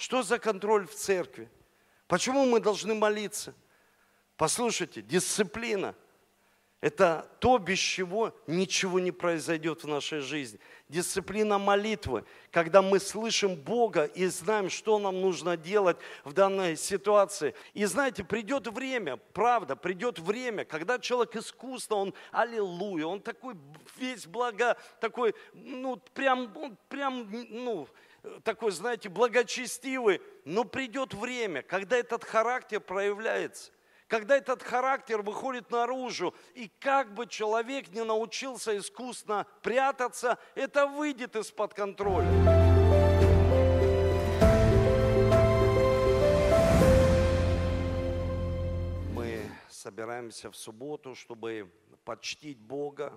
Что за контроль в церкви? Почему мы должны молиться? Послушайте, дисциплина – это то, без чего ничего не произойдет в нашей жизни. Дисциплина молитвы, когда мы слышим Бога и знаем, что нам нужно делать в данной ситуации. И знаете, придет время, правда, придет время, когда человек искусно, он аллилуйя, он такой весь благо, такой, ну, прям, он прям, ну, такой, знаете, благочестивый. Но придет время, когда этот характер проявляется когда этот характер выходит наружу, и как бы человек не научился искусно прятаться, это выйдет из-под контроля. Мы собираемся в субботу, чтобы почтить Бога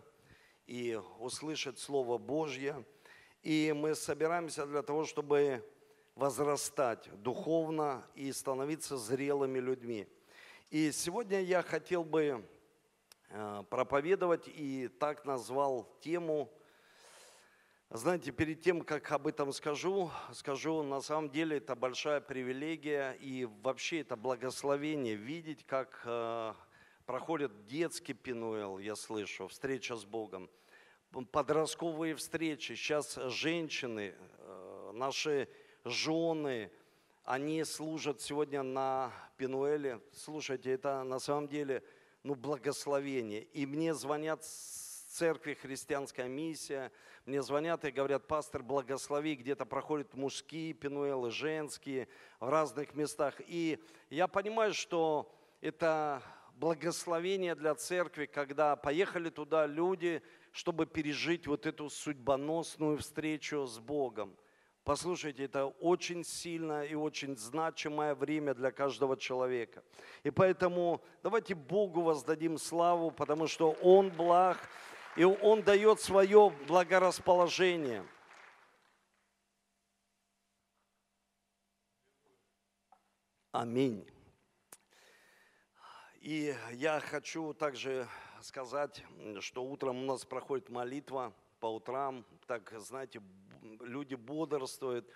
и услышать Слово Божье. И мы собираемся для того, чтобы возрастать духовно и становиться зрелыми людьми. И сегодня я хотел бы э, проповедовать и так назвал тему. Знаете, перед тем, как об этом скажу, скажу, на самом деле это большая привилегия и вообще это благословение видеть, как э, проходит детский Пинуэл, я слышу, встреча с Богом, подростковые встречи. Сейчас женщины, э, наши жены, они служат сегодня на Пинуэле. Слушайте, это на самом деле ну, благословение. И мне звонят церкви «Христианская миссия», мне звонят и говорят, пастор, благослови, где-то проходят мужские пинуэлы, женские, в разных местах. И я понимаю, что это благословение для церкви, когда поехали туда люди, чтобы пережить вот эту судьбоносную встречу с Богом. Послушайте, это очень сильное и очень значимое время для каждого человека. И поэтому давайте Богу воздадим славу, потому что Он благ, и Он дает свое благорасположение. Аминь. И я хочу также сказать, что утром у нас проходит молитва по утрам, так, знаете, люди бодрствуют,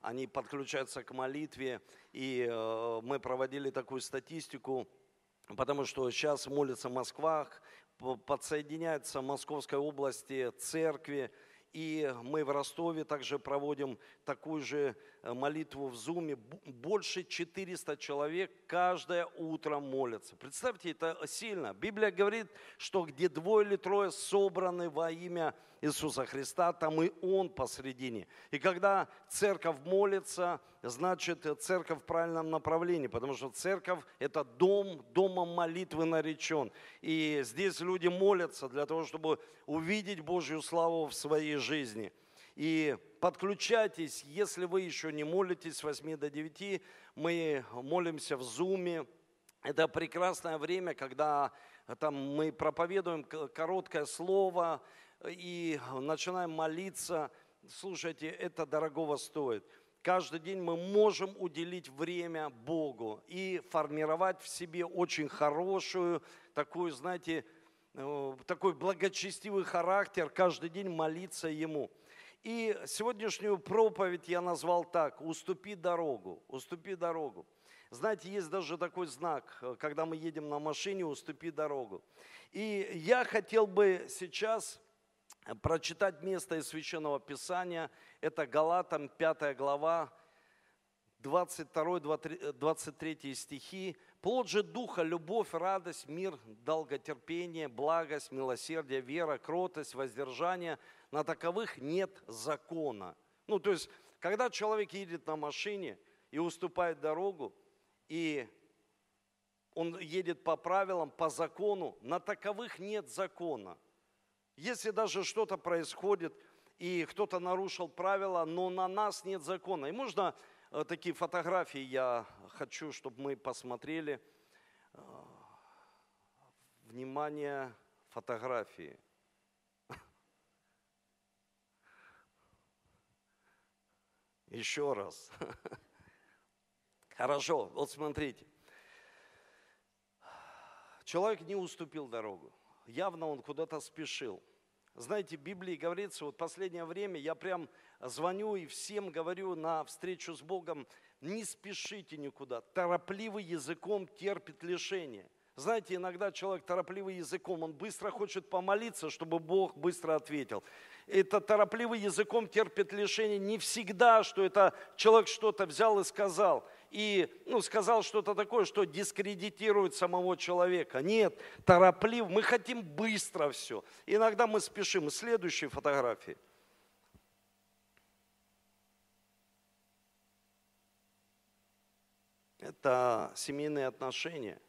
они подключаются к молитве, и э, мы проводили такую статистику, потому что сейчас молится Москва, подсоединяется Московской области церкви, и мы в Ростове также проводим такую же э, молитву в Зуме. Больше 400 человек каждое утро молятся. Представьте, это сильно. Библия говорит, что где двое или трое собраны во имя Иисуса Христа, там и Он посредине. И когда церковь молится, значит церковь в правильном направлении, потому что церковь – это дом, домом молитвы наречен. И здесь люди молятся для того, чтобы увидеть Божью славу в своей жизни. И подключайтесь, если вы еще не молитесь с 8 до 9, мы молимся в Зуме. Это прекрасное время, когда там мы проповедуем короткое слово, и начинаем молиться, слушайте, это дорогого стоит. Каждый день мы можем уделить время Богу и формировать в себе очень хорошую, такую, знаете, э, такой благочестивый характер, каждый день молиться Ему. И сегодняшнюю проповедь я назвал так, уступи дорогу, уступи дорогу. Знаете, есть даже такой знак, э, когда мы едем на машине, уступи дорогу. И я хотел бы сейчас прочитать место из Священного Писания. Это Галатам 5 глава, 22-23 стихи. Плод же Духа, любовь, радость, мир, долготерпение, благость, милосердие, вера, кротость, воздержание. На таковых нет закона. Ну, то есть, когда человек едет на машине и уступает дорогу, и он едет по правилам, по закону, на таковых нет закона – если даже что-то происходит, и кто-то нарушил правила, но на нас нет закона. И можно э, такие фотографии я хочу, чтобы мы посмотрели. Э, внимание, фотографии. Еще раз. Хорошо, вот смотрите. Человек не уступил дорогу явно он куда-то спешил. Знаете, в Библии говорится, вот последнее время я прям звоню и всем говорю на встречу с Богом, не спешите никуда, торопливый языком терпит лишение. Знаете, иногда человек торопливый языком, он быстро хочет помолиться, чтобы Бог быстро ответил. Это торопливый языком терпит лишение не всегда, что это человек что-то взял и сказал. И ну, сказал что-то такое, что дискредитирует самого человека. Нет, тороплив, мы хотим быстро все. Иногда мы спешим. Следующие фотографии. Это семейные отношения –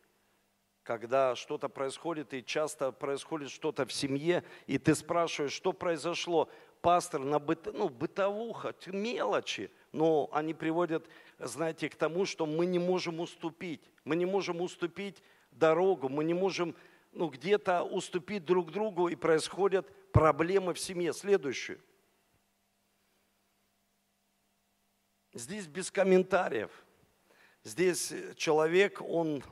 когда что-то происходит, и часто происходит что-то в семье, и ты спрашиваешь, что произошло. Пастор на быт, ну, бытовуха, мелочи, но они приводят, знаете, к тому, что мы не можем уступить. Мы не можем уступить дорогу, мы не можем ну, где-то уступить друг другу, и происходят проблемы в семье. Следующую. Здесь без комментариев. Здесь человек, он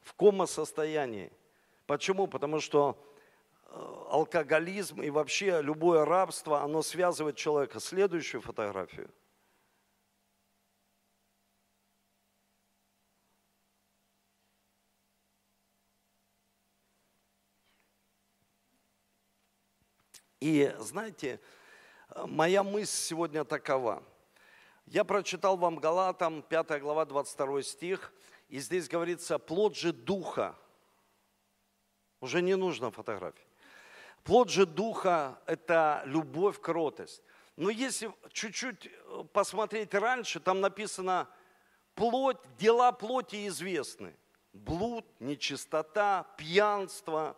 в кома-состоянии. Почему? Потому что алкоголизм и вообще любое рабство, оно связывает человека. Следующую фотографию. И знаете, моя мысль сегодня такова. Я прочитал вам Галатам, 5 глава, 22 стих – и здесь говорится, плод же духа. Уже не нужно фотографии. Плод же духа – это любовь, кротость. Но если чуть-чуть э, посмотреть раньше, там написано, плоть, дела плоти известны. Блуд, нечистота, пьянство,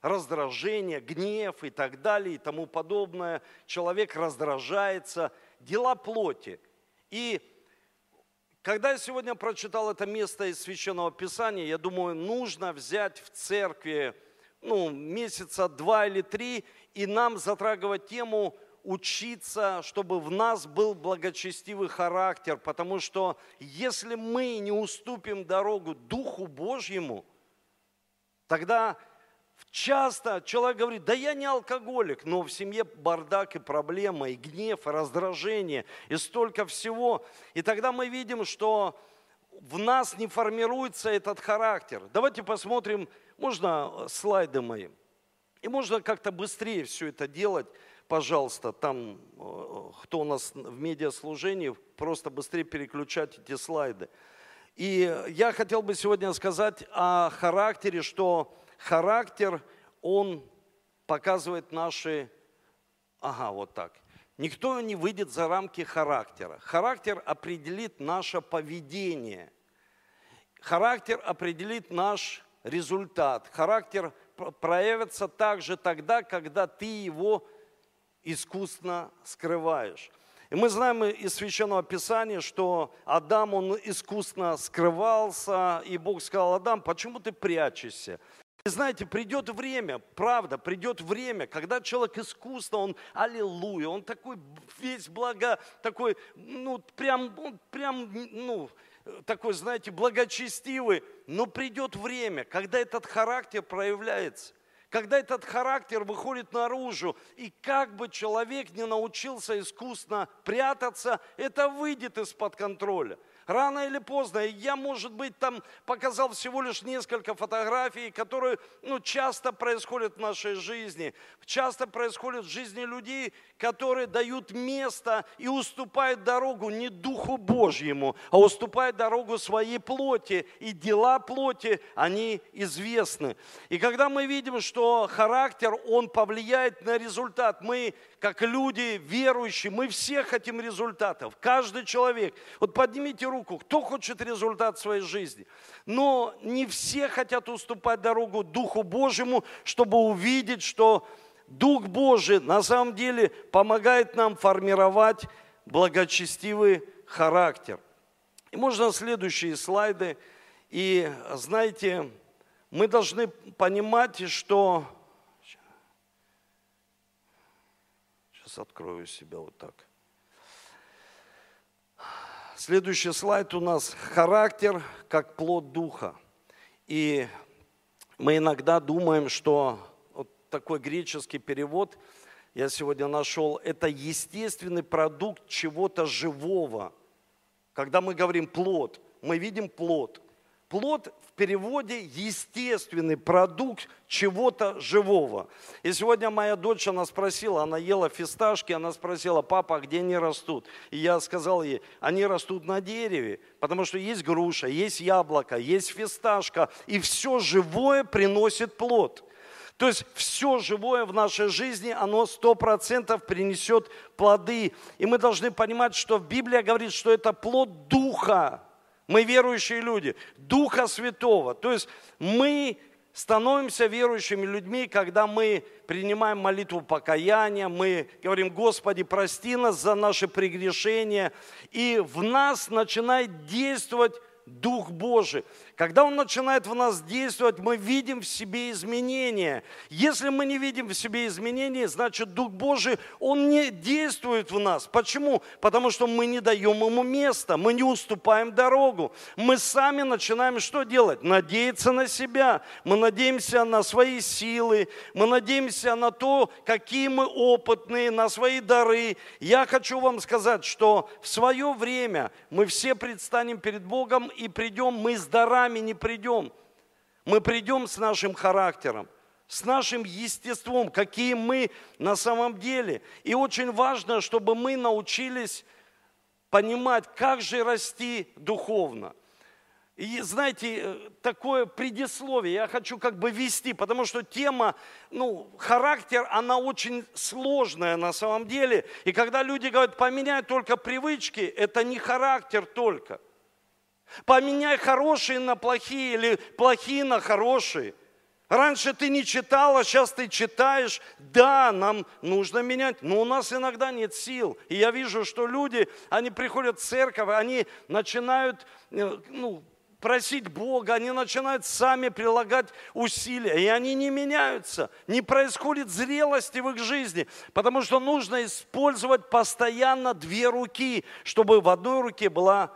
раздражение, гнев и так далее и тому подобное. Человек раздражается. Дела плоти. И когда я сегодня прочитал это место из Священного Писания, я думаю, нужно взять в церкви ну, месяца два или три и нам затрагивать тему учиться, чтобы в нас был благочестивый характер, потому что если мы не уступим дорогу Духу Божьему, тогда Часто человек говорит, да я не алкоголик, но в семье бардак и проблема, и гнев, и раздражение, и столько всего. И тогда мы видим, что в нас не формируется этот характер. Давайте посмотрим, можно э, слайды мои. И можно как-то быстрее все это делать, пожалуйста, там, э, кто у нас в медиаслужении, просто быстрее переключать эти слайды. И я хотел бы сегодня сказать о характере, что характер, он показывает наши... Ага, вот так. Никто не выйдет за рамки характера. Характер определит наше поведение. Характер определит наш результат. Характер проявится также тогда, когда ты его искусно скрываешь. И мы знаем из Священного Писания, что Адам, он искусно скрывался, и Бог сказал, Адам, почему ты прячешься? И знаете, придет время, правда, придет время, когда человек искусно, он аллилуйя, он такой весь благо, такой, ну, прям, он прям, ну, такой, знаете, благочестивый. Но придет время, когда этот характер проявляется когда этот характер выходит наружу, и как бы человек не научился искусно прятаться, это выйдет из-под контроля. Рано или поздно. Я, может быть, там показал всего лишь несколько фотографий, которые ну, часто происходят в нашей жизни. Часто происходят в жизни людей, которые дают место и уступают дорогу не Духу Божьему, а уступают дорогу своей плоти. И дела плоти, они известны. И когда мы видим, что характер, он повлияет на результат, мы как люди верующие, мы все хотим результатов. Каждый человек. Вот поднимите руку, кто хочет результат своей жизни. Но не все хотят уступать дорогу Духу Божьему, чтобы увидеть, что Дух Божий на самом деле помогает нам формировать благочестивый характер. И можно следующие слайды. И знаете, мы должны понимать, что Сейчас открою себя вот так. Следующий слайд у нас характер как плод духа. И мы иногда думаем, что вот такой греческий перевод я сегодня нашел. Это естественный продукт чего-то живого. Когда мы говорим плод, мы видим плод. Плод переводе естественный продукт чего-то живого. И сегодня моя дочь, она спросила, она ела фисташки, она спросила, папа, а где они растут? И я сказал ей, они растут на дереве, потому что есть груша, есть яблоко, есть фисташка, и все живое приносит плод. То есть все живое в нашей жизни, оно сто процентов принесет плоды. И мы должны понимать, что Библия говорит, что это плод Духа. Мы верующие люди, Духа Святого. То есть мы становимся верующими людьми, когда мы принимаем молитву покаяния, мы говорим, Господи, прости нас за наши прегрешения, и в нас начинает действовать Дух Божий. Когда Он начинает в нас действовать, мы видим в себе изменения. Если мы не видим в себе изменения, значит Дух Божий, Он не действует в нас. Почему? Потому что мы не даем Ему места, мы не уступаем дорогу. Мы сами начинаем что делать? Надеяться на себя. Мы надеемся на свои силы, мы надеемся на то, какие мы опытные, на свои дары. Я хочу вам сказать, что в свое время мы все предстанем перед Богом и придем мы с дарами не придем. Мы придем с нашим характером, с нашим естеством, какие мы на самом деле. И очень важно, чтобы мы научились понимать, как же расти духовно. И знаете, э, такое предисловие я хочу как бы вести, потому что тема, ну, характер, она очень сложная на самом деле. И когда люди говорят, поменяй только привычки, это не характер только – Поменяй хорошие на плохие или плохие на хорошие. Раньше ты не читала, сейчас ты читаешь. Да, нам нужно менять, но у нас иногда нет сил. И я вижу, что люди, они приходят в церковь, они начинают э, ну, просить Бога, они начинают сами прилагать усилия, и они не меняются. Не происходит зрелости в их жизни, потому что нужно использовать постоянно две руки, чтобы в одной руке была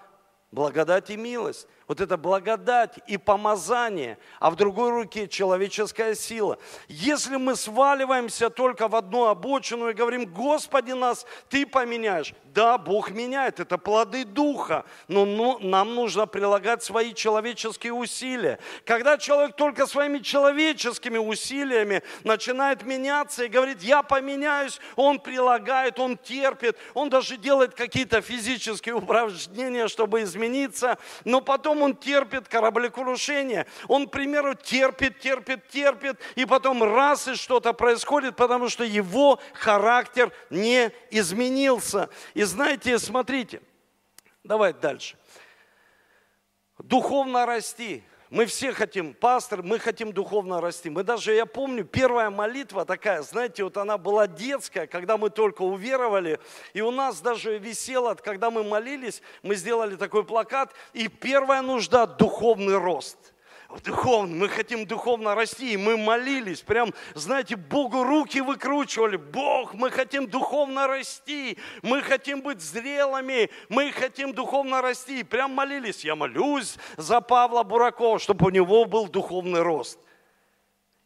благодать и милость. Вот это благодать и помазание, а в другой руке человеческая сила. Если мы сваливаемся только в одну обочину и говорим, Господи, нас Ты поменяешь. Да, Бог меняет, это плоды Духа, но ну, нам нужно прилагать свои человеческие усилия. Когда человек только своими человеческими усилиями начинает меняться и говорит, я поменяюсь, он прилагает, он терпит, он даже делает какие-то физические упражнения, чтобы измениться, но потом потом он терпит кораблекрушение. Он, к примеру, терпит, терпит, терпит, и потом раз и что-то происходит, потому что его характер не изменился. И знаете, смотрите, давайте дальше. Духовно расти – мы все хотим, пастор, мы хотим духовно расти. Мы даже, я помню, первая молитва такая, знаете, вот она была детская, когда мы только уверовали, и у нас даже висело, когда мы молились, мы сделали такой плакат, и первая нужда – духовный рост – духовно, мы хотим духовно расти, и мы молились, прям, знаете, Богу руки выкручивали, Бог, мы хотим духовно расти, мы хотим быть зрелыми, мы хотим духовно расти, прям молились, я молюсь за Павла Буракова, чтобы у него был духовный рост.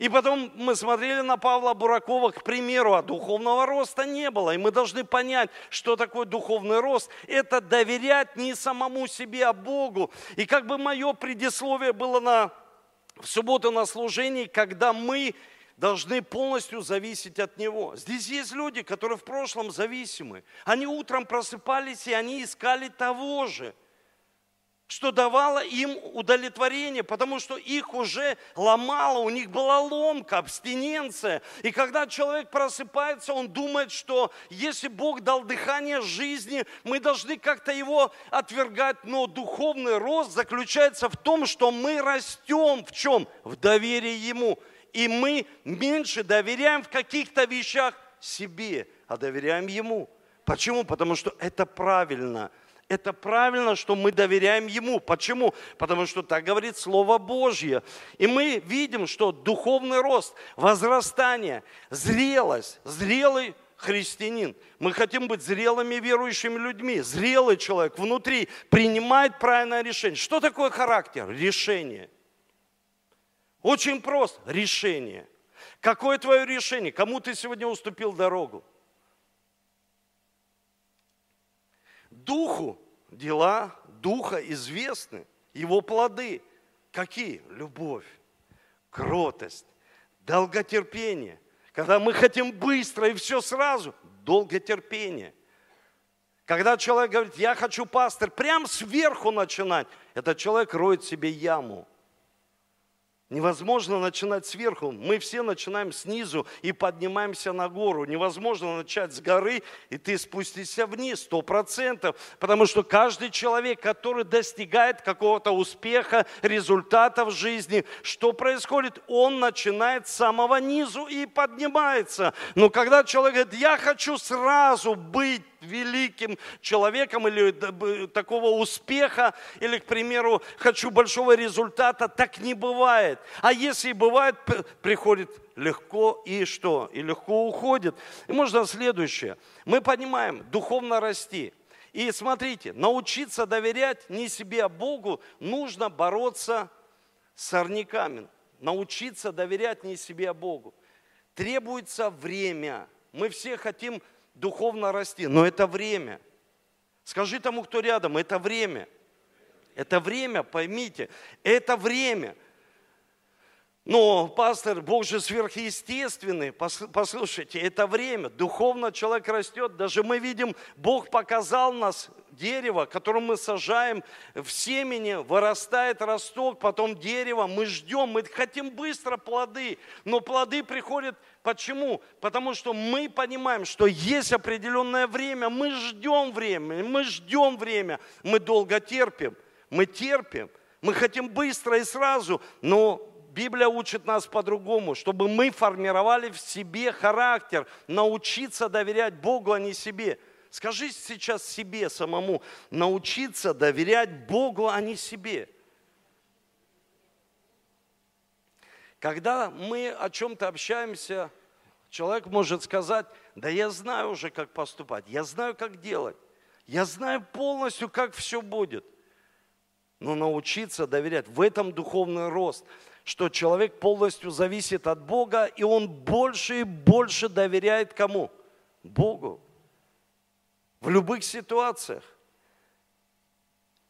И потом мы смотрели на Павла Буракова, к примеру, а духовного роста не было. И мы должны понять, что такое духовный рост. Это доверять не самому себе, а Богу. И как бы мое предисловие было на, в субботу на служении, когда мы должны полностью зависеть от Него. Здесь есть люди, которые в прошлом зависимы. Они утром просыпались, и они искали того же – что давало им удовлетворение, потому что их уже ломало, у них была ломка, абстиненция. И когда человек просыпается, он думает, что если Бог дал дыхание жизни, мы должны как-то его отвергать. Но духовный рост заключается в том, что мы растем в чем? В доверии Ему. И мы меньше доверяем в каких-то вещах себе, а доверяем Ему. Почему? Потому что это правильно – это правильно, что мы доверяем Ему. Почему? Потому что так говорит Слово Божье. И мы видим, что духовный рост, возрастание, зрелость, зрелый христианин. Мы хотим быть зрелыми верующими людьми. Зрелый человек внутри принимает правильное решение. Что такое характер? Решение. Очень просто. Решение. Какое твое решение? Кому ты сегодня уступил дорогу? Духу дела Духа известны, его плоды. Какие? Любовь, кротость, долготерпение. Когда мы хотим быстро и все сразу, долготерпение. Когда человек говорит, я хочу пастор, прям сверху начинать, этот человек роет себе яму. Невозможно начинать сверху. Мы все начинаем снизу и поднимаемся на гору. Невозможно начать с горы, и ты спустишься вниз, сто процентов. Потому что каждый человек, который достигает какого-то успеха, результата в жизни, что происходит? Он начинает с самого низу и поднимается. Но когда человек говорит, я хочу сразу быть великим человеком или такого успеха, или, к примеру, хочу большого результата, так не бывает. А если бывает, приходит легко и что? И легко уходит. И можно следующее. Мы понимаем, духовно расти. И смотрите, научиться доверять не себе, а Богу, нужно бороться с сорняками. Научиться доверять не себе, а Богу. Требуется время. Мы все хотим духовно расти. Но это время. Скажи тому, кто рядом, это время. Это время, поймите, это время. Но, пастор, Бог же сверхъестественный. Послушайте, это время. Духовно человек растет. Даже мы видим, Бог показал нас дерево, которое мы сажаем в семени, вырастает росток, потом дерево. Мы ждем, мы хотим быстро плоды. Но плоды приходят Почему? Потому что мы понимаем, что есть определенное время, мы ждем время, мы ждем время, мы долго терпим, мы терпим, мы хотим быстро и сразу, но Библия учит нас по-другому, чтобы мы формировали в себе характер, научиться доверять Богу, а не себе. Скажи сейчас себе самому, научиться доверять Богу, а не себе – Когда мы о чем-то общаемся, человек может сказать, да я знаю уже, как поступать, я знаю, как делать, я знаю полностью, как все будет. Но научиться доверять, в этом духовный рост, что человек полностью зависит от Бога, и он больше и больше доверяет кому? Богу. В любых ситуациях.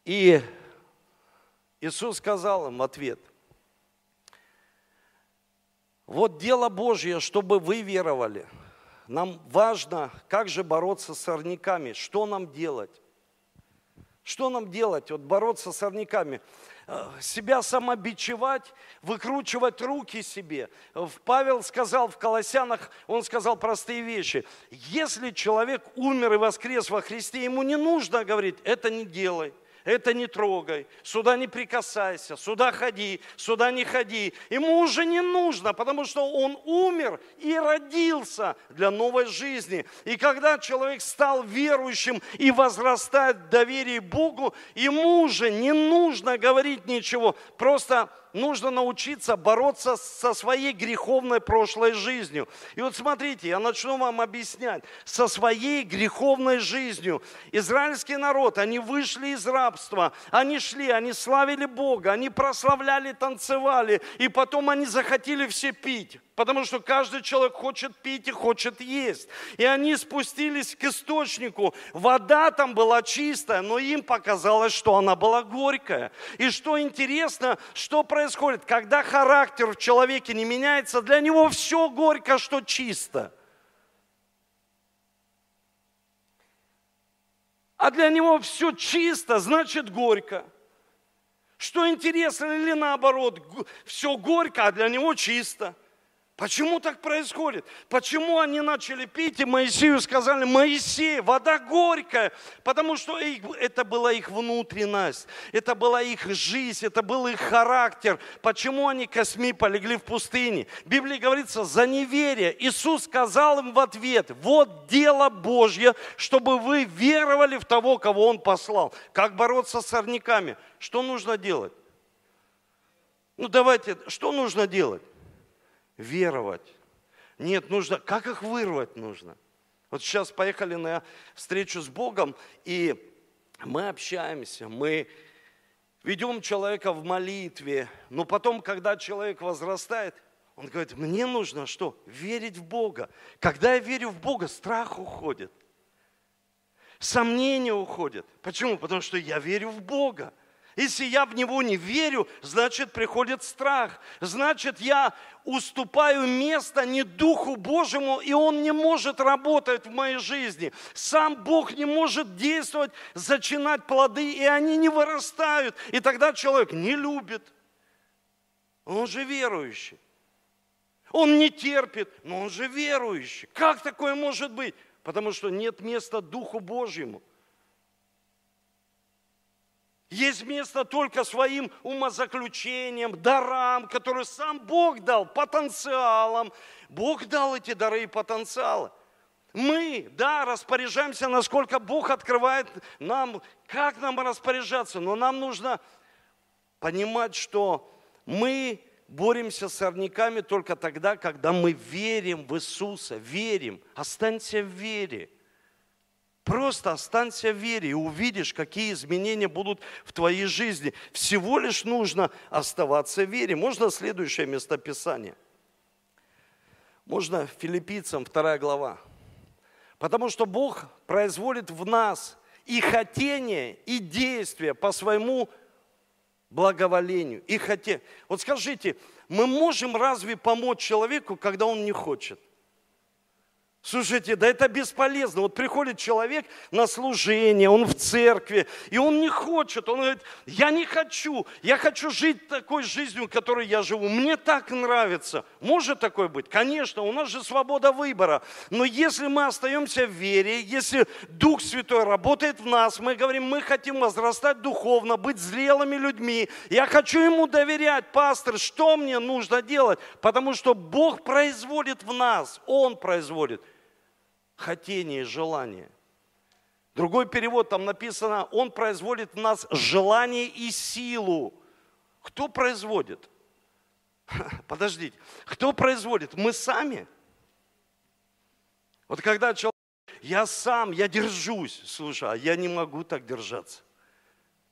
И Иисус сказал им ответ, вот дело Божье, чтобы вы веровали. Нам важно, как же бороться с сорняками, что нам делать. Что нам делать, вот бороться с сорняками? Э, себя самобичевать, выкручивать руки себе. Павел сказал в Колоссянах, он сказал простые вещи. Если человек умер и воскрес во Христе, ему не нужно говорить, это не делай это не трогай, сюда не прикасайся, сюда ходи, сюда не ходи. Ему уже не нужно, потому что он умер и родился для новой жизни. И когда человек стал верующим и возрастает в доверии Богу, ему уже не нужно говорить ничего, просто нужно научиться бороться со своей греховной прошлой жизнью. И вот смотрите, я начну вам объяснять. Со своей греховной жизнью. Израильский народ, они вышли из рабства, они шли, они славили Бога, они прославляли, танцевали, и потом они захотели все пить потому что каждый человек хочет пить и хочет есть. И они спустились к источнику. Вода там была чистая, но им показалось, что она была горькая. И что интересно, что происходит, когда характер в человеке не меняется, для него все горько, что чисто. А для него все чисто, значит горько. Что интересно, или наоборот, все горько, а для него чисто. Почему так происходит? Почему они начали пить, и Моисею сказали, Моисей, вода горькая, потому что это была их внутренность, это была их жизнь, это был их характер. Почему они косми полегли в пустыне? В Библии говорится, за неверие. Иисус сказал им в ответ, вот дело Божье, чтобы вы веровали в того, кого Он послал. Как бороться с сорняками? Что нужно делать? Ну давайте, что нужно делать? Веровать. Нет, нужно, как их вырвать нужно? Вот сейчас поехали на встречу с Богом, и мы общаемся, мы ведем человека в молитве, но потом, когда человек возрастает, Он говорит, мне нужно что? Верить в Бога. Когда я верю в Бога, страх уходит. Сомнения уходят. Почему? Потому что я верю в Бога. Если я в него не верю, значит приходит страх. Значит, я уступаю место не Духу Божьему, и Он не может работать в моей жизни. Сам Бог не может действовать, зачинать плоды, и они не вырастают. И тогда человек не любит. Он же верующий. Он не терпит, но он же верующий. Как такое может быть? Потому что нет места Духу Божьему. Есть место только своим умозаключением, дарам, которые сам Бог дал, потенциалом. Бог дал эти дары и потенциалы. Мы, да, распоряжаемся, насколько Бог открывает нам, как нам распоряжаться, но нам нужно понимать, что мы боремся с сорняками только тогда, когда мы верим в Иисуса, верим. Останься в вере. Просто останься в вере и увидишь, какие изменения будут в твоей жизни. Всего лишь нужно оставаться в вере. Можно следующее местописание? Можно филиппийцам, вторая глава. Потому что Бог производит в нас и хотение, и действие по своему благоволению. И хотение. Вот скажите, мы можем разве помочь человеку, когда он не хочет? Слушайте, да это бесполезно. Вот приходит человек на служение, он в церкви, и он не хочет. Он говорит, я не хочу, я хочу жить такой жизнью, которой я живу. Мне так нравится. Может такое быть? Конечно, у нас же свобода выбора. Но если мы остаемся в вере, если Дух Святой работает в нас, мы говорим, мы хотим возрастать духовно, быть зрелыми людьми. Я хочу Ему доверять, пастор, что мне нужно делать? Потому что Бог производит в нас, Он производит хотение желание. Другой перевод там написано, он производит в нас желание и силу. Кто производит? Подождите, кто производит? Мы сами? Вот когда человек, я сам, я держусь, слушай, а я не могу так держаться.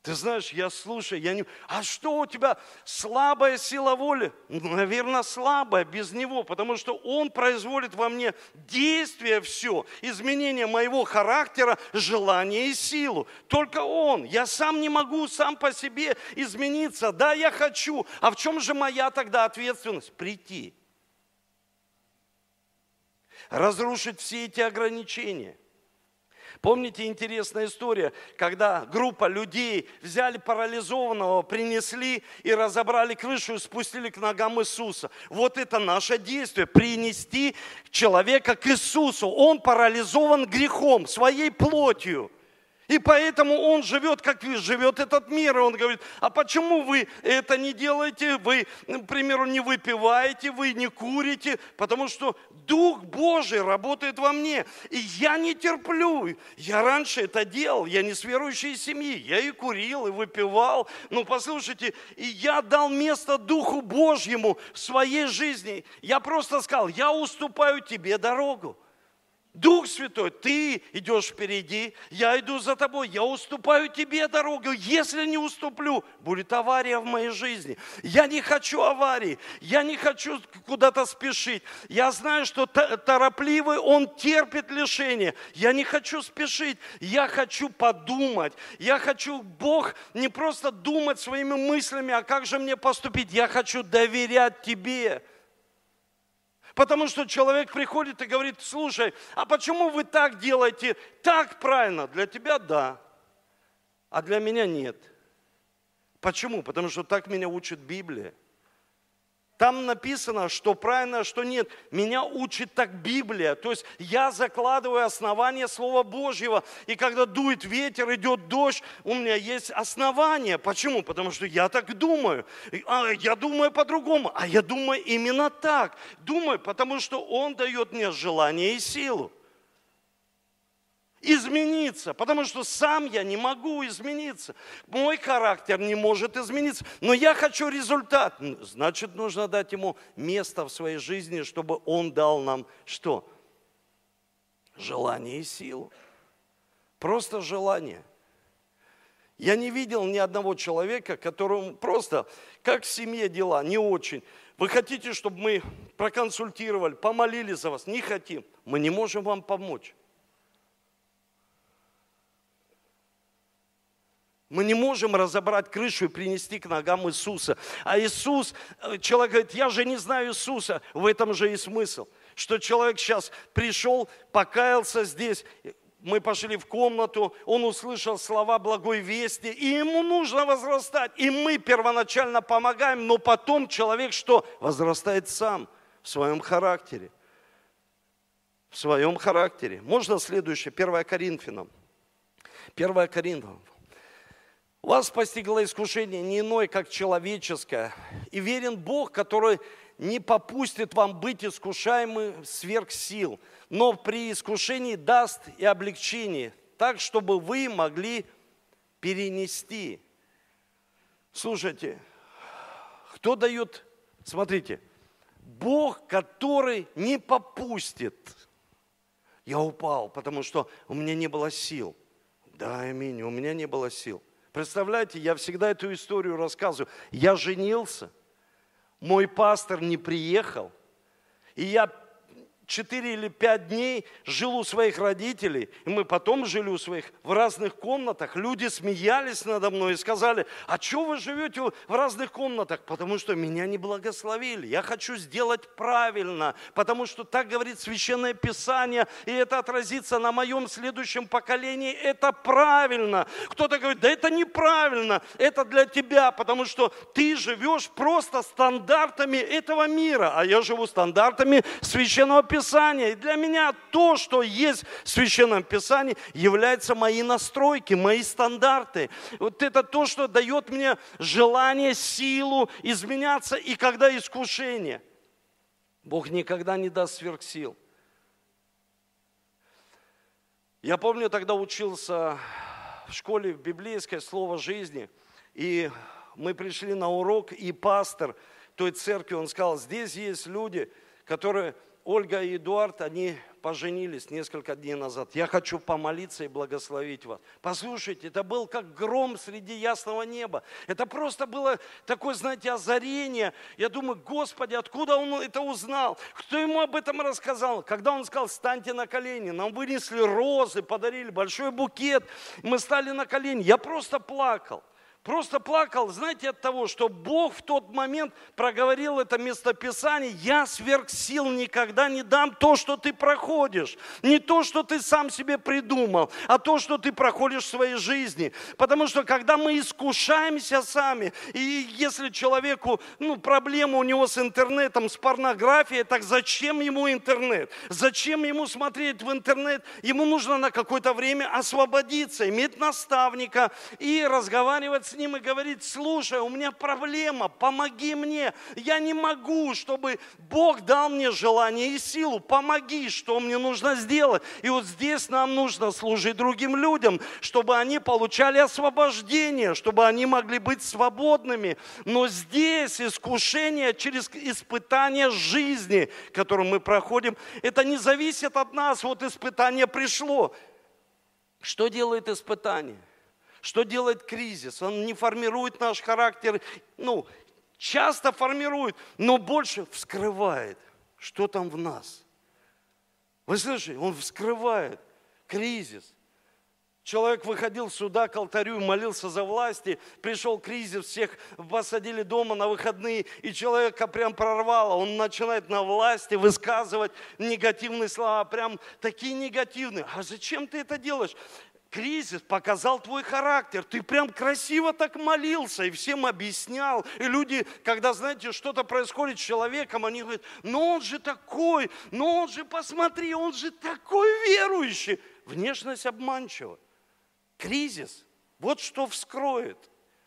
Ты знаешь, я слушаю, я не... А что у тебя слабая сила воли? Ну, наверное, слабая без него, потому что он производит во мне действие все, изменение моего характера, желания и силу. Только он. Я сам не могу сам по себе измениться. Да, я хочу. А в чем же моя тогда ответственность? Прийти. Разрушить все эти ограничения – Помните интересная история, когда группа людей взяли парализованного, принесли и разобрали крышу и спустили к ногам Иисуса. Вот это наше действие, принести человека к Иисусу. Он парализован грехом, своей плотью. И поэтому он живет, как живет этот мир. И он говорит, а почему вы это не делаете? Вы, к примеру, не выпиваете, вы не курите, потому что Дух Божий работает во мне. И я не терплю. Я раньше это делал, я не с верующей семьи. Я и курил, и выпивал. Но послушайте, и я дал место Духу Божьему в своей жизни. Я просто сказал, я уступаю тебе дорогу. Дух Святой, ты идешь впереди, я иду за тобой, я уступаю тебе дорогу. Если не уступлю, будет авария в моей жизни. Я не хочу аварии, я не хочу куда-то спешить. Я знаю, что торопливый, он терпит лишение. Я не хочу спешить, я хочу подумать. Я хочу, Бог, не просто думать своими мыслями, а как же мне поступить. Я хочу доверять тебе. Потому что человек приходит и говорит, слушай, а почему вы так делаете? Так правильно. Для тебя да, а для меня нет. Почему? Потому что так меня учит Библия. Там написано, что правильно, что нет. Меня учит так Библия. То есть я закладываю основание Слова Божьего. И когда дует ветер, идет дождь, у меня есть основание. Почему? Потому что я так думаю. А я думаю по-другому. А я думаю именно так. Думаю, потому что Он дает мне желание и силу измениться, потому что сам я не могу измениться. Мой характер не может измениться, но я хочу результат. Значит, нужно дать ему место в своей жизни, чтобы он дал нам что? Желание и силу. Просто желание. Я не видел ни одного человека, которому просто, как в семье дела, не очень. Вы хотите, чтобы мы проконсультировали, помолили за вас? Не хотим. Мы не можем вам помочь. Мы не можем разобрать крышу и принести к ногам Иисуса. А Иисус, э, человек говорит, я же не знаю Иисуса. В этом же и смысл. Что человек сейчас пришел, покаялся здесь, мы пошли в комнату, он услышал слова благой вести, и ему нужно возрастать. И мы первоначально помогаем, но потом человек что? Возрастает сам в своем характере. В своем характере. Можно следующее, 1 Коринфянам. 1 Коринфянам. Вас постигло искушение не иное, как человеческое. И верен Бог, который не попустит вам быть искушаемым сверх сил, но при искушении даст и облегчение, так, чтобы вы могли перенести. Слушайте, кто дает, смотрите, Бог, который не попустит. Я упал, потому что у меня не было сил. Да, аминь, у меня не было сил. Представляете, я всегда эту историю рассказываю. Я женился, мой пастор не приехал, и я четыре или пять дней жил у своих родителей, и мы потом жили у своих в разных комнатах. Люди смеялись надо мной и сказали, а что вы живете в разных комнатах? Потому что меня не благословили. Я хочу сделать правильно, потому что так говорит Священное Писание, и это отразится на моем следующем поколении. Это правильно. Кто-то говорит, да это неправильно, это для тебя, потому что ты живешь просто стандартами этого мира, а я живу стандартами Священного Писания Писания. И для меня то, что есть в Священном Писании, является мои настройки, мои стандарты. Вот это то, что дает мне желание, силу изменяться. И когда искушение, Бог никогда не даст сверхсил. Я помню, тогда учился в школе в библейское слово жизни, и мы пришли на урок, и пастор той церкви, он сказал, здесь есть люди, которые Ольга и Эдуард, они поженились несколько дней назад. Я хочу помолиться и благословить вас. Послушайте, это был как гром среди ясного неба. Это просто было такое, знаете, озарение. Я думаю, Господи, откуда он это узнал? Кто ему об этом рассказал? Когда он сказал, станьте на колени, нам вынесли розы, подарили большой букет. Мы стали на колени. Я просто плакал. Просто плакал, знаете, от того, что Бог в тот момент проговорил это местописание, я сверх сил никогда не дам то, что ты проходишь. Не то, что ты сам себе придумал, а то, что ты проходишь в своей жизни. Потому что когда мы искушаемся сами, и если человеку, ну, проблема у него с интернетом, с порнографией, так зачем ему интернет? Зачем ему смотреть в интернет? Ему нужно на какое-то время освободиться, иметь наставника и разговаривать с ним и говорит, слушай, у меня проблема, помоги мне. Я не могу, чтобы Бог дал мне желание и силу. Помоги, что мне нужно сделать. И вот здесь нам нужно служить другим людям, чтобы они получали освобождение, чтобы они могли быть свободными. Но здесь искушение через испытание жизни, которым мы проходим, это не зависит от нас. Вот испытание пришло. Что делает испытание? Что делает кризис? Он не формирует наш характер, ну, часто формирует, но больше вскрывает, что там в нас. Вы слышите, он вскрывает кризис. Человек выходил сюда к алтарю, молился за власти, пришел кризис, всех посадили дома на выходные, и человека прям прорвало. Он начинает на власти высказывать негативные слова, прям такие негативные. А зачем ты это делаешь? Кризис показал твой характер. Ты прям красиво так молился и всем объяснял. И люди, когда, знаете, что-то происходит с человеком, они говорят, ну он же такой, ну он же, посмотри, он же такой верующий. Внешность обманчива. Кризис. Вот что вскроет,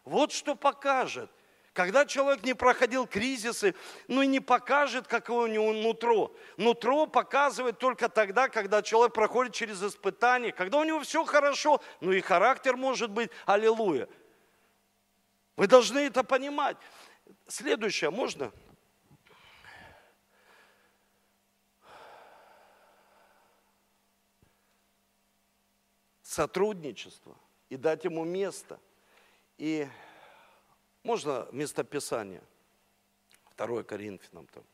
вот что покажет – когда человек не проходил кризисы, ну и не покажет, какое у него нутро. Нутро показывает только тогда, когда человек проходит через испытания, когда у него все хорошо, ну и характер может быть, аллилуйя. Вы должны это понимать. Следующее, можно? Сотрудничество и дать ему место – И можно местописание? 2 Коринфянам там.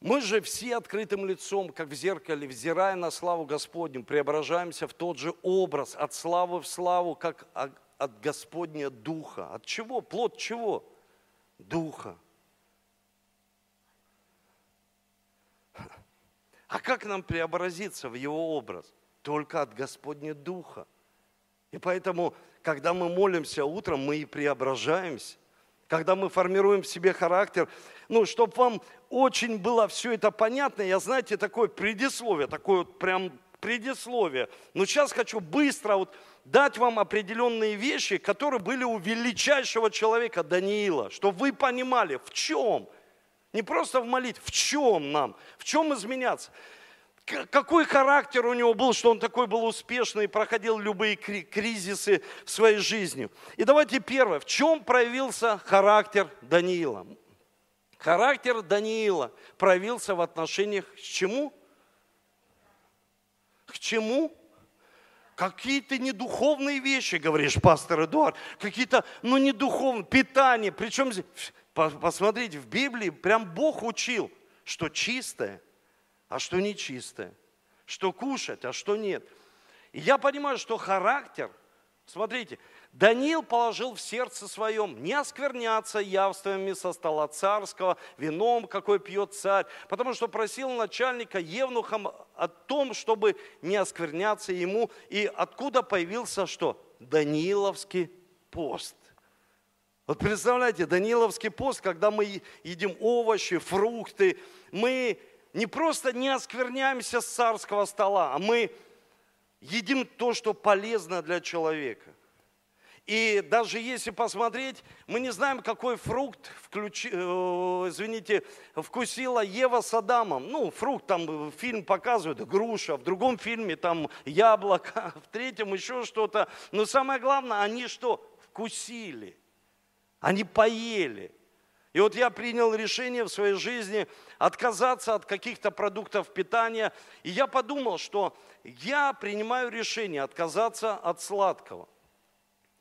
Мы же все открытым лицом, как в зеркале, взирая на славу Господню, преображаемся в тот же образ, от славы в славу, как от Господня Духа. От чего? Плод чего? Духа. А как нам преобразиться в Его образ? Только от Господня Духа. И поэтому, когда мы молимся утром, мы и преображаемся. Когда мы формируем в себе характер, ну, чтобы вам очень было все это понятно, я, знаете, такое предисловие, такое вот прям предисловие. Но сейчас хочу быстро вот дать вам определенные вещи, которые были у величайшего человека Даниила, чтобы вы понимали, в чем. Не просто в молитве, в чем нам, в чем изменяться какой характер у него был, что он такой был успешный, проходил любые кризисы в своей жизни. И давайте первое, в чем проявился характер Даниила? Характер Даниила проявился в отношениях с чему? К чему? Какие-то недуховные вещи, говоришь, пастор Эдуард. Какие-то, ну, недуховные, питание. Причем, посмотрите, в Библии прям Бог учил, что чистое а что нечистое, что кушать, а что нет. И я понимаю, что характер, смотрите, Даниил положил в сердце своем не оскверняться явствами со стола царского, вином, какой пьет царь, потому что просил начальника Евнухом о том, чтобы не оскверняться ему. И откуда появился что? Данииловский пост. Вот представляете, Даниловский пост, когда мы едим овощи, фрукты, мы не просто не оскверняемся с царского стола, а мы едим то, что полезно для человека. И даже если посмотреть, мы не знаем, какой фрукт, включи, э, извините, вкусила Ева с Адамом. Ну, фрукт там фильм показывает, груша, в другом фильме там яблоко, в третьем еще что-то. Но самое главное, они что? Вкусили. Они поели. И вот я принял решение в своей жизни отказаться от каких-то продуктов питания. И я подумал, что я принимаю решение отказаться от сладкого.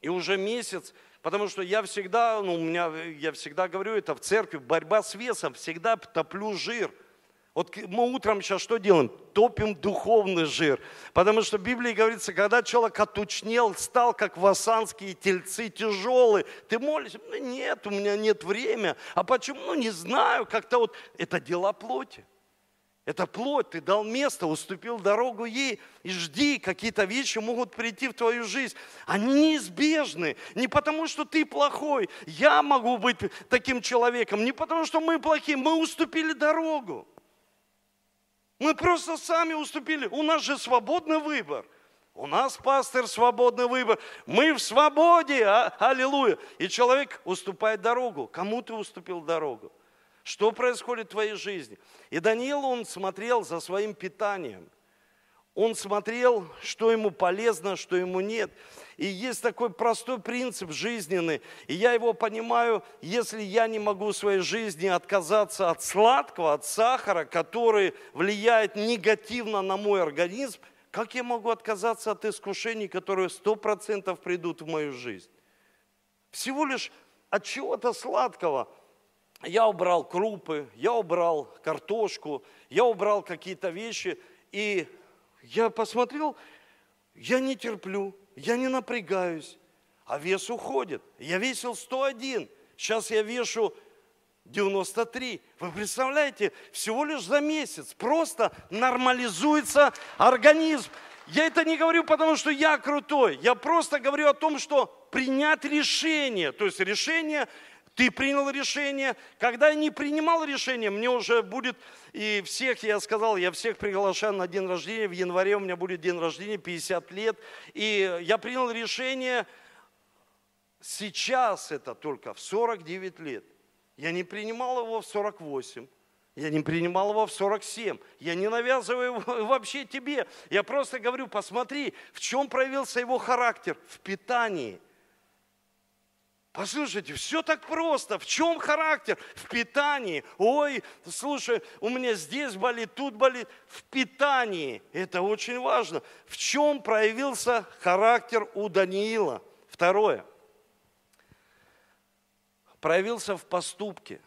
И уже месяц, потому что я всегда, ну, у меня, я всегда говорю это в церкви, борьба с весом, всегда топлю жир – вот мы утром сейчас что делаем? Топим духовный жир. Потому что в Библии говорится, когда человек отучнел, стал как васанские тельцы тяжелые, ты молишься, ну, нет, у меня нет времени. А почему? Ну не знаю, как-то вот это дела плоти. Это плоть, ты дал место, уступил дорогу ей, и жди, какие-то вещи могут прийти в твою жизнь. Они неизбежны, не потому что ты плохой, я могу быть таким человеком, не потому что мы плохие, мы уступили дорогу. Мы просто сами уступили. У нас же свободный выбор. У нас, пастор, свободный выбор. Мы в свободе, а, аллилуйя. И человек уступает дорогу. Кому ты уступил дорогу? Что происходит в твоей жизни? И Даниил, он смотрел за своим питанием. Он смотрел, что ему полезно, что ему нет. И есть такой простой принцип жизненный. И я его понимаю, если я не могу в своей жизни отказаться от сладкого, от сахара, который влияет негативно на мой организм, как я могу отказаться от искушений, которые сто процентов придут в мою жизнь? Всего лишь от чего-то сладкого. Я убрал крупы, я убрал картошку, я убрал какие-то вещи, и я посмотрел, я не терплю, я не напрягаюсь, а вес уходит. Я весил 101, сейчас я вешу 93. Вы представляете, всего лишь за месяц просто нормализуется организм. Я это не говорю, потому что я крутой. Я просто говорю о том, что принять решение. То есть решение ты принял решение. Когда я не принимал решение, мне уже будет, и всех, я сказал, я всех приглашаю на день рождения. В январе у меня будет день рождения, 50 лет. И я принял решение, сейчас это только в 49 лет. Я не принимал его в 48. Я не принимал его в 47. Я не навязываю его вообще тебе. Я просто говорю, посмотри, в чем проявился его характер. В питании. Послушайте, все так просто. В чем характер? В питании. Ой, слушай, у меня здесь болит, тут болит. В питании. Это очень важно. В чем проявился характер у Даниила? Второе. Проявился в поступке.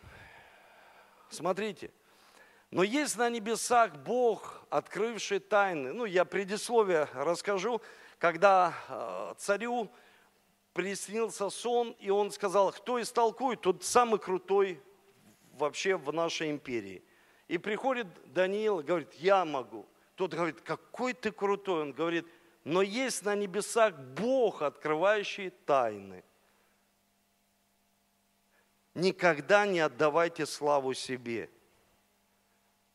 Смотрите. Но есть на небесах Бог, открывший тайны. Ну, я предисловие расскажу. Когда э, царю приснился сон, и он сказал, кто истолкует, тот самый крутой вообще в нашей империи. И приходит Даниил, говорит, я могу. Тот говорит, какой ты крутой. Он говорит, но есть на небесах Бог, открывающий тайны. Никогда не отдавайте славу себе.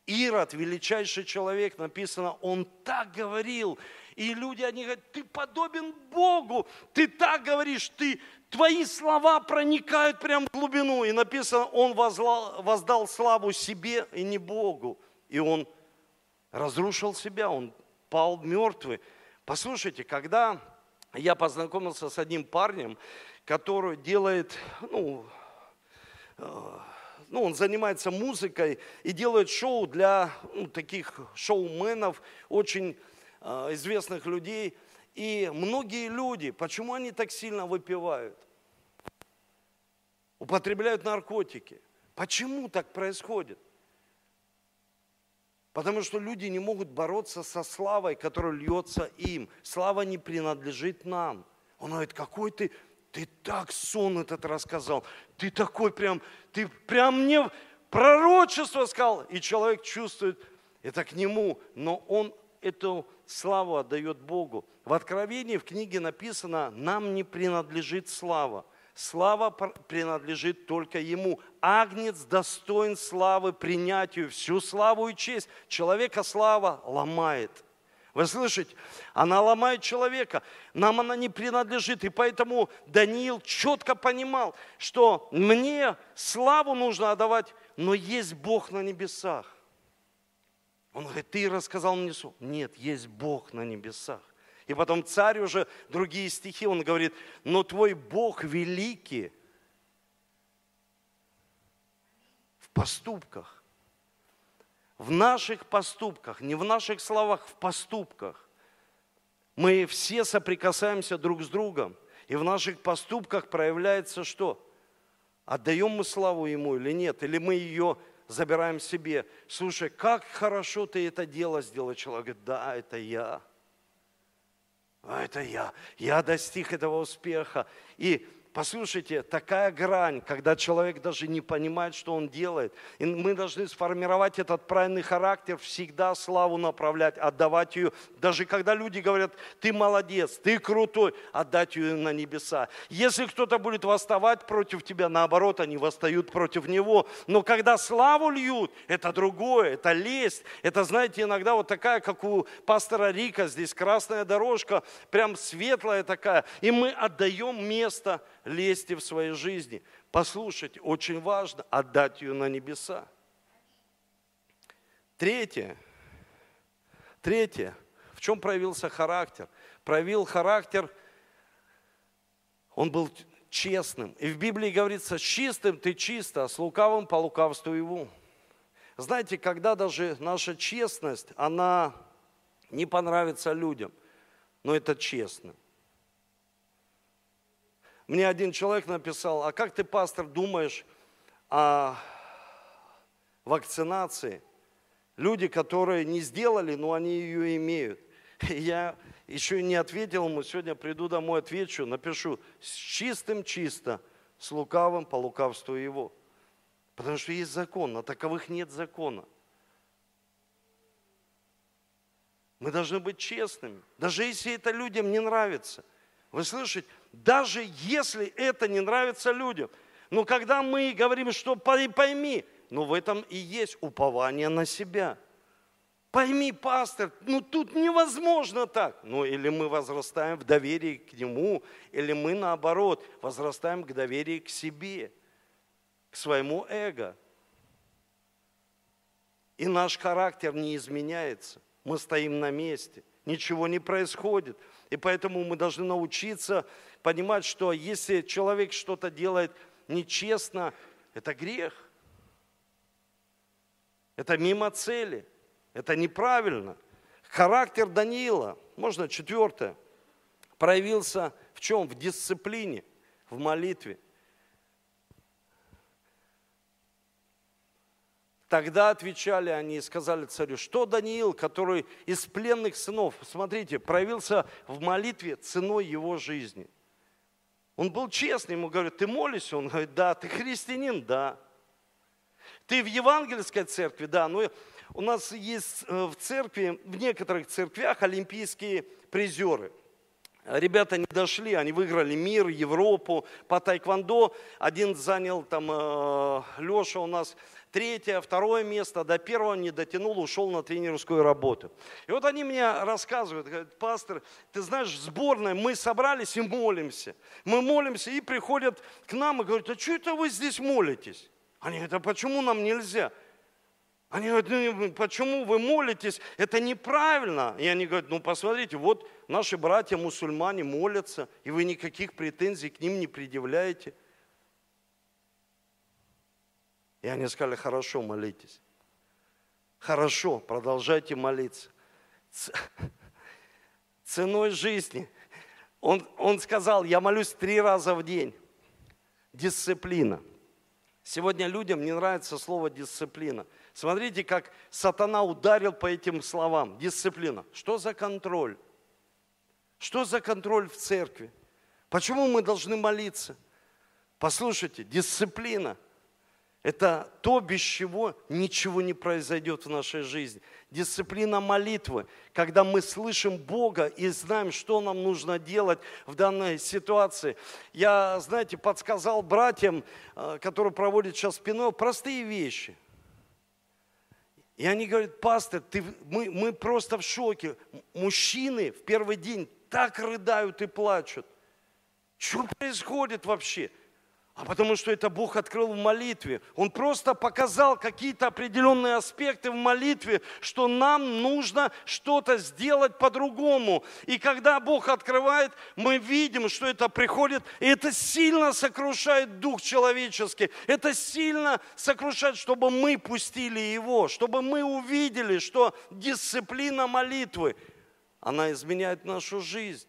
Ирод, величайший человек, написано, он так говорил, и люди, они говорят, ты подобен Богу, ты так говоришь, ты, твои слова проникают прямо в глубину. И написано, он возлал, воздал славу себе и не Богу. И он разрушил себя, он пал мертвый. Послушайте, когда я познакомился с одним парнем, который делает, ну, э, ну, он занимается музыкой и делает шоу для ну, таких шоуменов, очень Э, известных людей. И многие люди, почему они так сильно выпивают? Употребляют наркотики. Почему так происходит? Потому что люди не могут бороться со славой, которая льется им. Слава не принадлежит нам. Он говорит, какой ты, ты так сон этот рассказал, ты такой прям, ты прям мне пророчество сказал. И человек чувствует это к нему, но он эту славу отдает Богу. В Откровении в книге написано, нам не принадлежит слава. Слава принадлежит только Ему. Агнец достоин славы принятию, всю славу и честь. Человека слава ломает. Вы слышите? Она ломает человека. Нам она не принадлежит. И поэтому Даниил четко понимал, что мне славу нужно отдавать, но есть Бог на небесах. Он говорит, ты рассказал мне сон. Нет, есть Бог на небесах. И потом царь уже, другие стихи, он говорит, но твой Бог великий в поступках. В наших поступках, не в наших словах, в поступках. Мы все соприкасаемся друг с другом. И в наших поступках проявляется что? Отдаем мы славу Ему или нет? Или мы ее забираем себе. Слушай, как хорошо ты это дело сделал. Человек говорит, да, это я. А это я. Я достиг этого успеха. И Послушайте, такая грань, когда человек даже не понимает, что он делает. И мы должны сформировать этот правильный характер, всегда славу направлять, отдавать ее. Даже когда люди говорят, ты молодец, ты крутой, отдать ее на небеса. Если кто-то будет восставать против тебя, наоборот, они восстают против него. Но когда славу льют, это другое, это лесть. Это, знаете, иногда вот такая, как у пастора Рика, здесь красная дорожка, прям светлая такая. И мы отдаем место лести в своей жизни. Послушайте, очень важно отдать ее на небеса. Третье. Третье. В чем проявился характер? Проявил характер, он был честным. И в Библии говорится, с чистым ты чисто, а с лукавым по лукавству его. Знаете, когда даже наша честность, она не понравится людям, но это честно. Мне один человек написал, а как ты, пастор, думаешь о вакцинации? Люди, которые не сделали, но они ее имеют. Я еще не ответил ему, сегодня приду домой, отвечу, напишу с чистым чисто, с лукавым по лукавству его. Потому что есть закон, а таковых нет закона. Мы должны быть честными, даже если это людям не нравится. Вы слышите? Даже если это не нравится людям. Но когда мы говорим, что пойми, но в этом и есть упование на себя. Пойми, пастор, ну тут невозможно так. Ну или мы возрастаем в доверии к Нему, или мы наоборот возрастаем к доверию к себе, к своему эго. И наш характер не изменяется. Мы стоим на месте. ничего не происходит. И поэтому мы должны научиться понимать, что если человек что-то делает нечестно, это грех. Это мимо цели. Это неправильно. Характер Даниила, можно четвертое, проявился в чем? В дисциплине, в молитве. Тогда отвечали они и сказали царю, что Даниил, который из пленных сынов, смотрите, проявился в молитве ценой его жизни. Он был честный, ему говорят, ты молишься? Он говорит, да. Ты христианин? Да. Ты в евангельской церкви? Да. Но у нас есть э, в церкви, в некоторых церквях олимпийские призеры. Ребята не дошли, они выиграли мир, Европу по тайквандо. Один занял там э, Леша у нас третье, второе место, до первого не дотянул, ушел на тренерскую работу. И вот они мне рассказывают, говорят, пастор, ты знаешь, сборная, мы собрались и молимся. Мы молимся и приходят к нам и говорят, а что это вы здесь молитесь? Они говорят, а почему нам нельзя? Они говорят, ну, почему вы молитесь? Это неправильно. И они говорят, ну посмотрите, вот наши братья мусульмане молятся, и вы никаких претензий к ним не предъявляете. И они сказали, хорошо, молитесь. Хорошо, продолжайте молиться. Ценой жизни. Он, он сказал, я молюсь три раза в день. Дисциплина. Сегодня людям не нравится слово дисциплина. Смотрите, как сатана ударил по этим словам. Дисциплина. Что за контроль? Что за контроль в церкви? Почему мы должны молиться? Послушайте, дисциплина – это то, без чего ничего не произойдет в нашей жизни. Дисциплина молитвы, когда мы слышим Бога и знаем, что нам нужно делать в данной ситуации. Я, знаете, подсказал братьям, э, которые проводят сейчас спиной, простые вещи. И они говорят, пастор, ты, мы, мы просто в шоке. Мужчины в первый день так рыдают и плачут. Что происходит вообще? А потому что это Бог открыл в молитве. Он просто показал какие-то определенные аспекты в молитве, что нам нужно что-то сделать по-другому. И когда Бог открывает, мы видим, что это приходит, и это сильно сокрушает дух человеческий. Это сильно сокрушает, чтобы мы пустили его, чтобы мы увидели, что дисциплина молитвы, она изменяет нашу жизнь.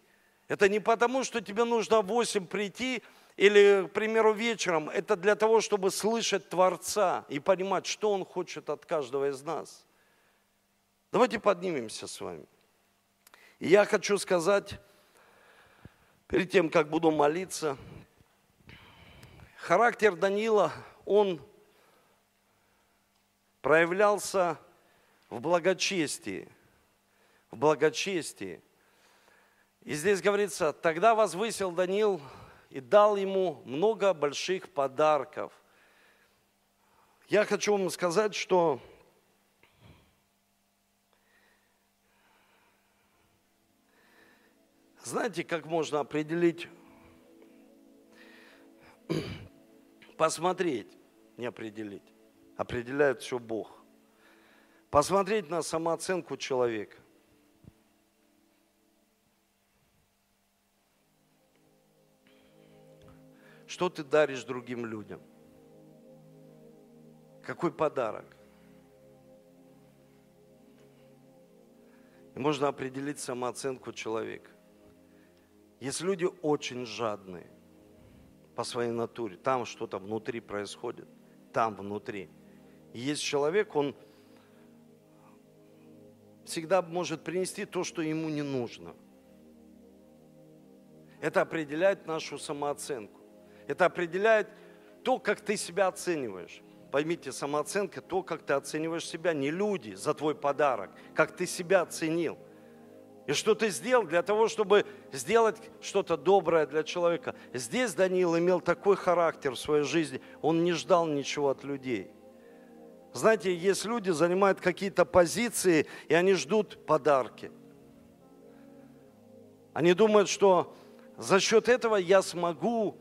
Это не потому, что тебе нужно в 8 прийти, или, к примеру, вечером, это для того, чтобы слышать Творца и понимать, что Он хочет от каждого из нас. Давайте поднимемся с вами. И я хочу сказать, перед тем, как буду молиться, характер Данила, он проявлялся в благочестии. В благочестии. И здесь говорится, тогда возвысил Даниил и дал ему много больших подарков. Я хочу вам сказать, что знаете, как можно определить, посмотреть, не определить, определяет все Бог. Посмотреть на самооценку человека. Что ты даришь другим людям? Какой подарок? И можно определить самооценку человека. Есть люди очень жадные по своей натуре. Там что-то внутри происходит. Там внутри. И есть человек, он всегда может принести то, что ему не нужно. Это определяет нашу самооценку. Это определяет то, как ты себя оцениваешь. Поймите, самооценка, то, как ты оцениваешь себя, не люди за твой подарок, как ты себя оценил. И что ты сделал для того, чтобы сделать что-то доброе для человека. Здесь Даниил имел такой характер в своей жизни, он не ждал ничего от людей. Знаете, есть люди, занимают какие-то позиции, и они ждут подарки. Они думают, что за счет этого я смогу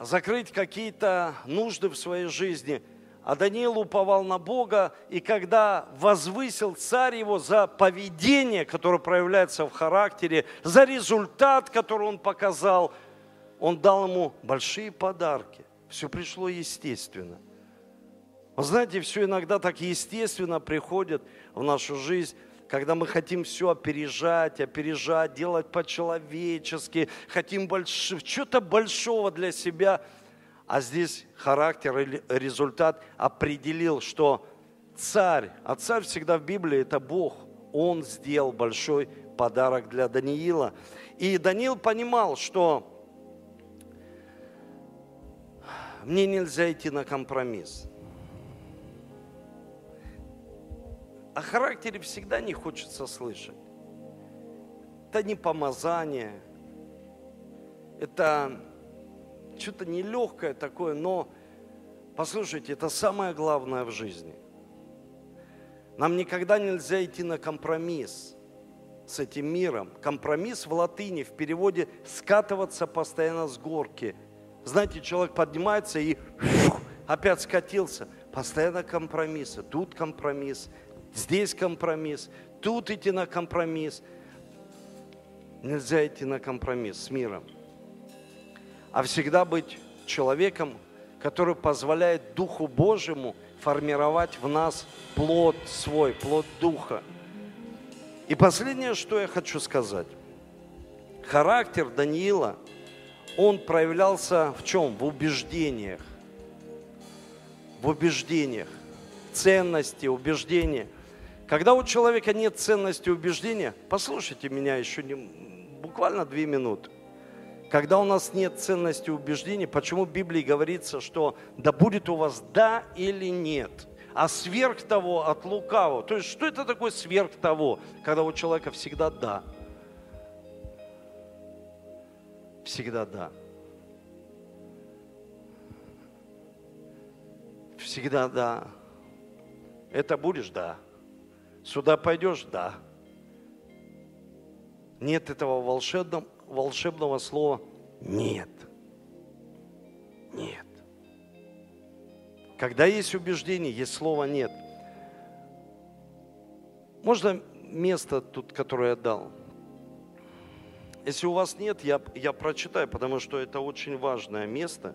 закрыть какие-то нужды в своей жизни. а Даниил уповал на Бога, и когда возвысил царь его за поведение, которое проявляется в характере, за результат, который он показал, он дал ему большие подарки. Все пришло естественно. Вы знаете, все иногда так естественно приходит в нашу жизнь, когда мы хотим все опережать, опережать, делать по-человечески, хотим больш... что-то большого для себя – а здесь характер или результат определил, что царь, а царь всегда в Библии это Бог, он сделал большой подарок для Даниила. И Даниил понимал, что мне нельзя идти на компромисс. О характере всегда не хочется слышать. Это не помазание, это что-то нелегкое такое, но послушайте, это самое главное в жизни. Нам никогда нельзя идти на компромисс с этим миром. Компромисс в латыни, в переводе скатываться постоянно с горки. Знаете, человек поднимается и опять скатился. Постоянно компромиссы. Тут компромисс, здесь компромисс, тут идти на компромисс. Нельзя идти на компромисс с миром а всегда быть человеком, который позволяет Духу Божьему формировать в нас плод свой, плод Духа. И последнее, что я хочу сказать. Характер Даниила, он проявлялся в чем? В убеждениях. В убеждениях. Ценности, убеждения. Когда у человека нет ценности убеждения, послушайте меня еще не, буквально две минуты. Когда у нас нет ценности убеждений, почему в Библии говорится, что да будет у вас да или нет, а сверх того от лукавого. То есть что это такое сверх того, когда у человека всегда да? Всегда да. Всегда да. Это будешь? Да. Сюда пойдешь? Да. Нет этого волшебного, волшебного слова «нет». Нет. Когда есть убеждение, есть слово «нет». Можно место тут, которое я дал? Если у вас нет, я, я прочитаю, потому что это очень важное место.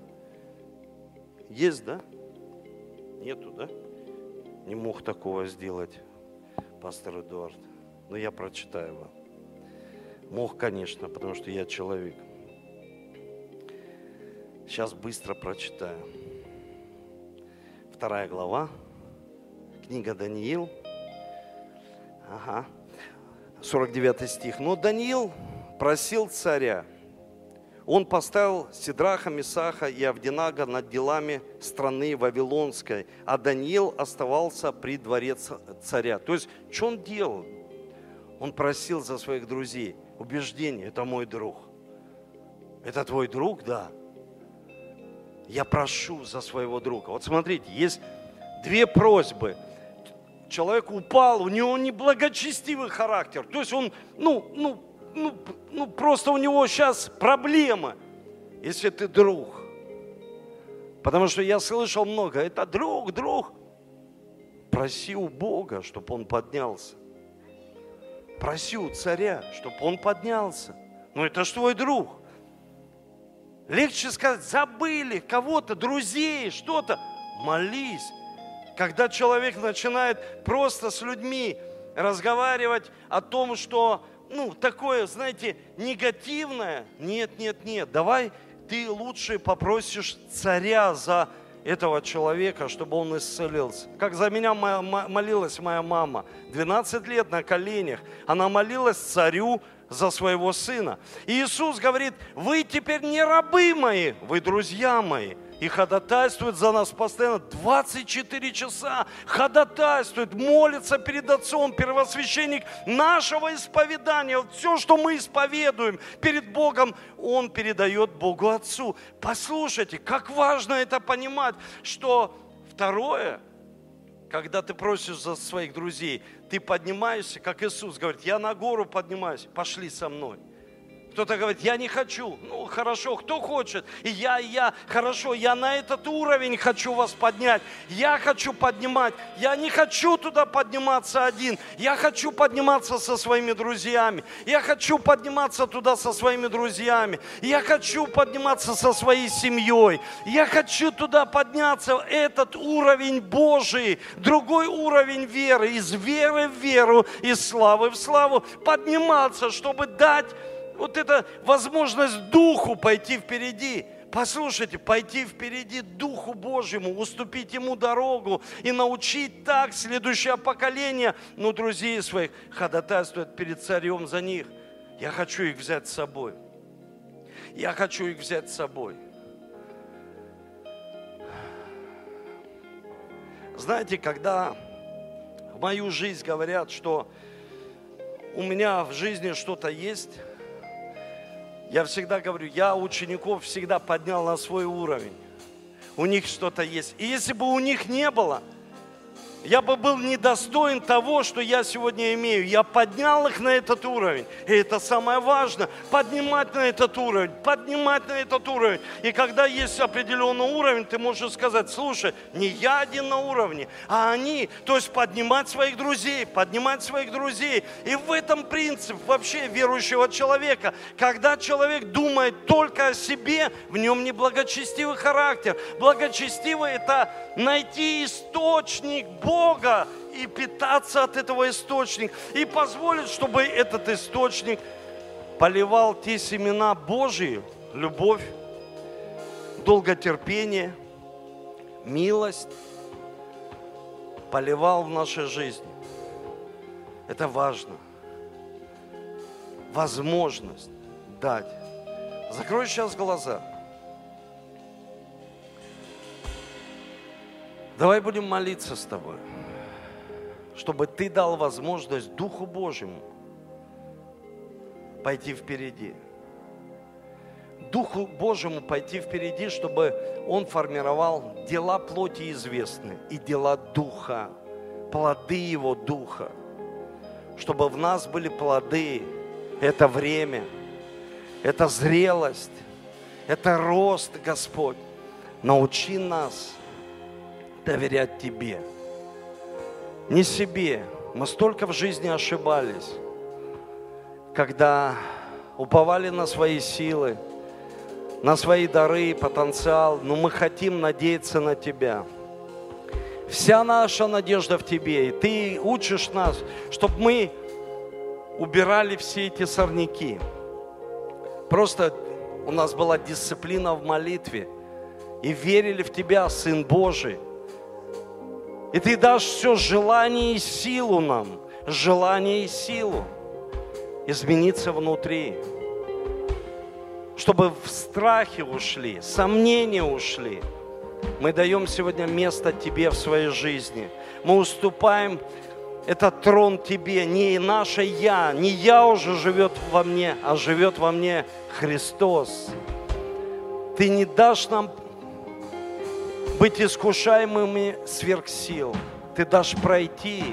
Есть, да? Нету, да? Не мог такого сделать пастор Эдуард. Но я прочитаю вам. Мог, конечно, потому что я человек. Сейчас быстро прочитаю. Вторая глава, книга Даниил. Ага, 49 стих. Но Даниил просил царя, он поставил Сидраха, Месаха и Авдинага над делами страны Вавилонской, а Даниил оставался при дворе царя. То есть, что он делал? Он просил за своих друзей – убеждение, это мой друг. Это твой друг, да. Я прошу за своего друга. Вот смотрите, есть две просьбы. Человек упал, у него неблагочестивый характер. То есть он, ну, ну, ну, ну просто у него сейчас проблема, если ты друг. Потому что я слышал много, это друг, друг. Проси у Бога, чтобы он поднялся. Проси у царя, чтобы он поднялся. Ну это ж твой друг. Легче сказать, забыли кого-то, друзей, что-то. Молись. Когда человек начинает просто с людьми разговаривать о том, что, ну, такое, знаете, негативное, нет, нет, нет, давай ты лучше попросишь царя за этого человека, чтобы он исцелился. Как за меня молилась моя мама. 12 лет на коленях. Она молилась царю за своего сына. И Иисус говорит, вы теперь не рабы мои, вы друзья мои и ходатайствует за нас постоянно 24 часа, ходатайствует, молится перед Отцом, первосвященник нашего исповедания. Все, что мы исповедуем перед Богом, Он передает Богу Отцу. Послушайте, как важно это понимать, что второе, когда ты просишь за своих друзей, ты поднимаешься, как Иисус говорит, я на гору поднимаюсь, пошли со мной. Кто-то говорит, я не хочу. Ну, хорошо, кто хочет? И я, и я. Хорошо, я на этот уровень хочу вас поднять. Я хочу поднимать. Я не хочу туда подниматься один. Я хочу подниматься со своими друзьями. Я хочу подниматься туда со своими друзьями. Я хочу подниматься со своей семьей. Я хочу туда подняться. Этот уровень Божий, другой уровень веры. Из веры в веру, из славы в славу. Подниматься, чтобы дать вот эта возможность Духу пойти впереди. Послушайте, пойти впереди Духу Божьему, уступить Ему дорогу и научить так следующее поколение, ну, друзей своих, ходатайствовать перед царем за них. Я хочу их взять с собой. Я хочу их взять с собой. Знаете, когда в мою жизнь говорят, что у меня в жизни что-то есть, я всегда говорю, я учеников всегда поднял на свой уровень. У них что-то есть. И если бы у них не было – я бы был недостоин того, что я сегодня имею. Я поднял их на этот уровень. И это самое важное. Поднимать на этот уровень. Поднимать на этот уровень. И когда есть определенный уровень, ты можешь сказать, слушай, не я один на уровне, а они. То есть поднимать своих друзей, поднимать своих друзей. И в этом принцип вообще верующего человека. Когда человек думает только о себе, в нем не благочестивый характер. Благочестивый – это найти источник Бога и питаться от этого источника. И позволить, чтобы этот источник поливал те семена Божьи, любовь, долготерпение, милость, поливал в нашей жизни. Это важно. Возможность дать. Закрой сейчас глаза. Давай будем молиться с тобой, чтобы ты дал возможность Духу Божьему пойти впереди. Духу Божьему пойти впереди, чтобы Он формировал дела плоти известны и дела Духа, плоды Его Духа. Чтобы в нас были плоды, это время, это зрелость, это рост, Господь. Научи нас – доверять Тебе. Не себе. Мы столько в жизни ошибались, когда уповали на свои силы, на свои дары потенциал, но мы хотим надеяться на Тебя. Вся наша надежда в Тебе, и Ты учишь нас, чтобы мы убирали все эти сорняки. Просто у нас была дисциплина в молитве, и верили в Тебя, Сын Божий – и ты дашь все желание и силу нам, желание и силу измениться внутри, чтобы в страхе ушли, сомнения ушли. Мы даем сегодня место Тебе в своей жизни. Мы уступаем этот трон Тебе, не наше Я, не Я уже живет во мне, а живет во мне Христос. Ты не дашь нам быть искушаемыми сверх сил. Ты дашь пройти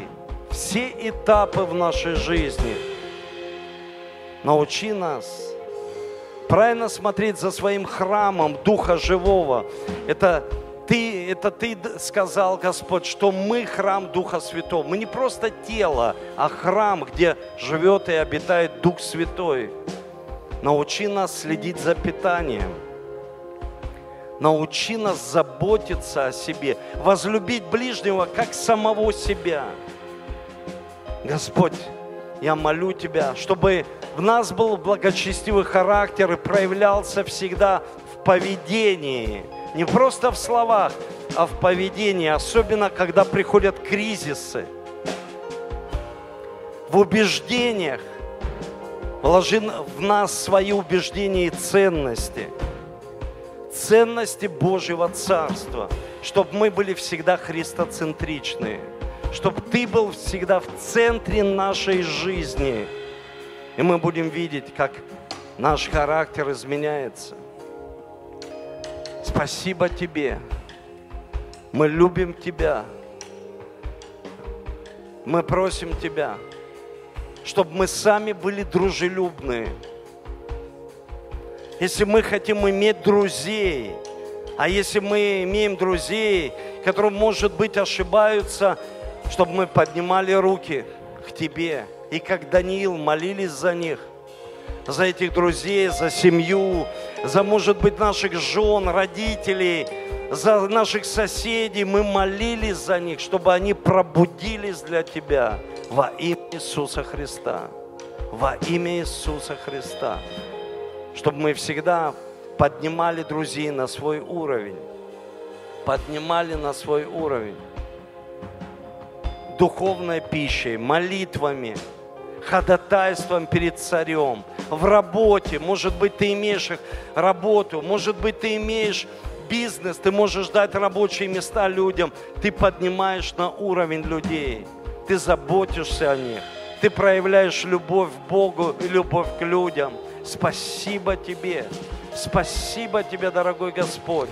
все этапы в нашей жизни. Научи нас правильно смотреть за своим храмом Духа Живого. Это ты, это ты сказал, Господь, что мы храм Духа Святого. Мы не просто тело, а храм, где живет и обитает Дух Святой. Научи нас следить за питанием – Научи нас заботиться о себе, возлюбить ближнего, как самого себя. Господь, я молю Тебя, чтобы в нас был благочестивый характер и проявлялся всегда в поведении, не просто в словах, а в поведении, особенно когда приходят кризисы, в убеждениях. Вложи в нас свои убеждения и ценности – ценности Божьего Царства, чтобы мы были всегда христоцентричны, чтобы Ты был всегда в центре нашей жизни. И мы будем видеть, как наш характер изменяется. Спасибо Тебе. Мы любим Тебя. Мы просим Тебя, чтобы мы сами были дружелюбные, если мы хотим иметь друзей, а если мы имеем друзей, которые, может быть, ошибаются, чтобы мы поднимали руки к Тебе. И как Даниил молились за них, за этих друзей, за семью, за, может быть, наших жен, родителей, за наших соседей. Мы молились за них, чтобы они пробудились для Тебя во имя Иисуса Христа. Во имя Иисуса Христа. Чтобы мы всегда поднимали друзей на свой уровень. Поднимали на свой уровень. Духовной пищей, молитвами, ходатайством перед царем, в работе. Может быть, ты имеешь работу, может быть, ты имеешь бизнес, ты можешь дать рабочие места людям. Ты поднимаешь на уровень людей, ты заботишься о них, ты проявляешь любовь к Богу и любовь к людям. Спасибо тебе, спасибо тебе, дорогой Господь.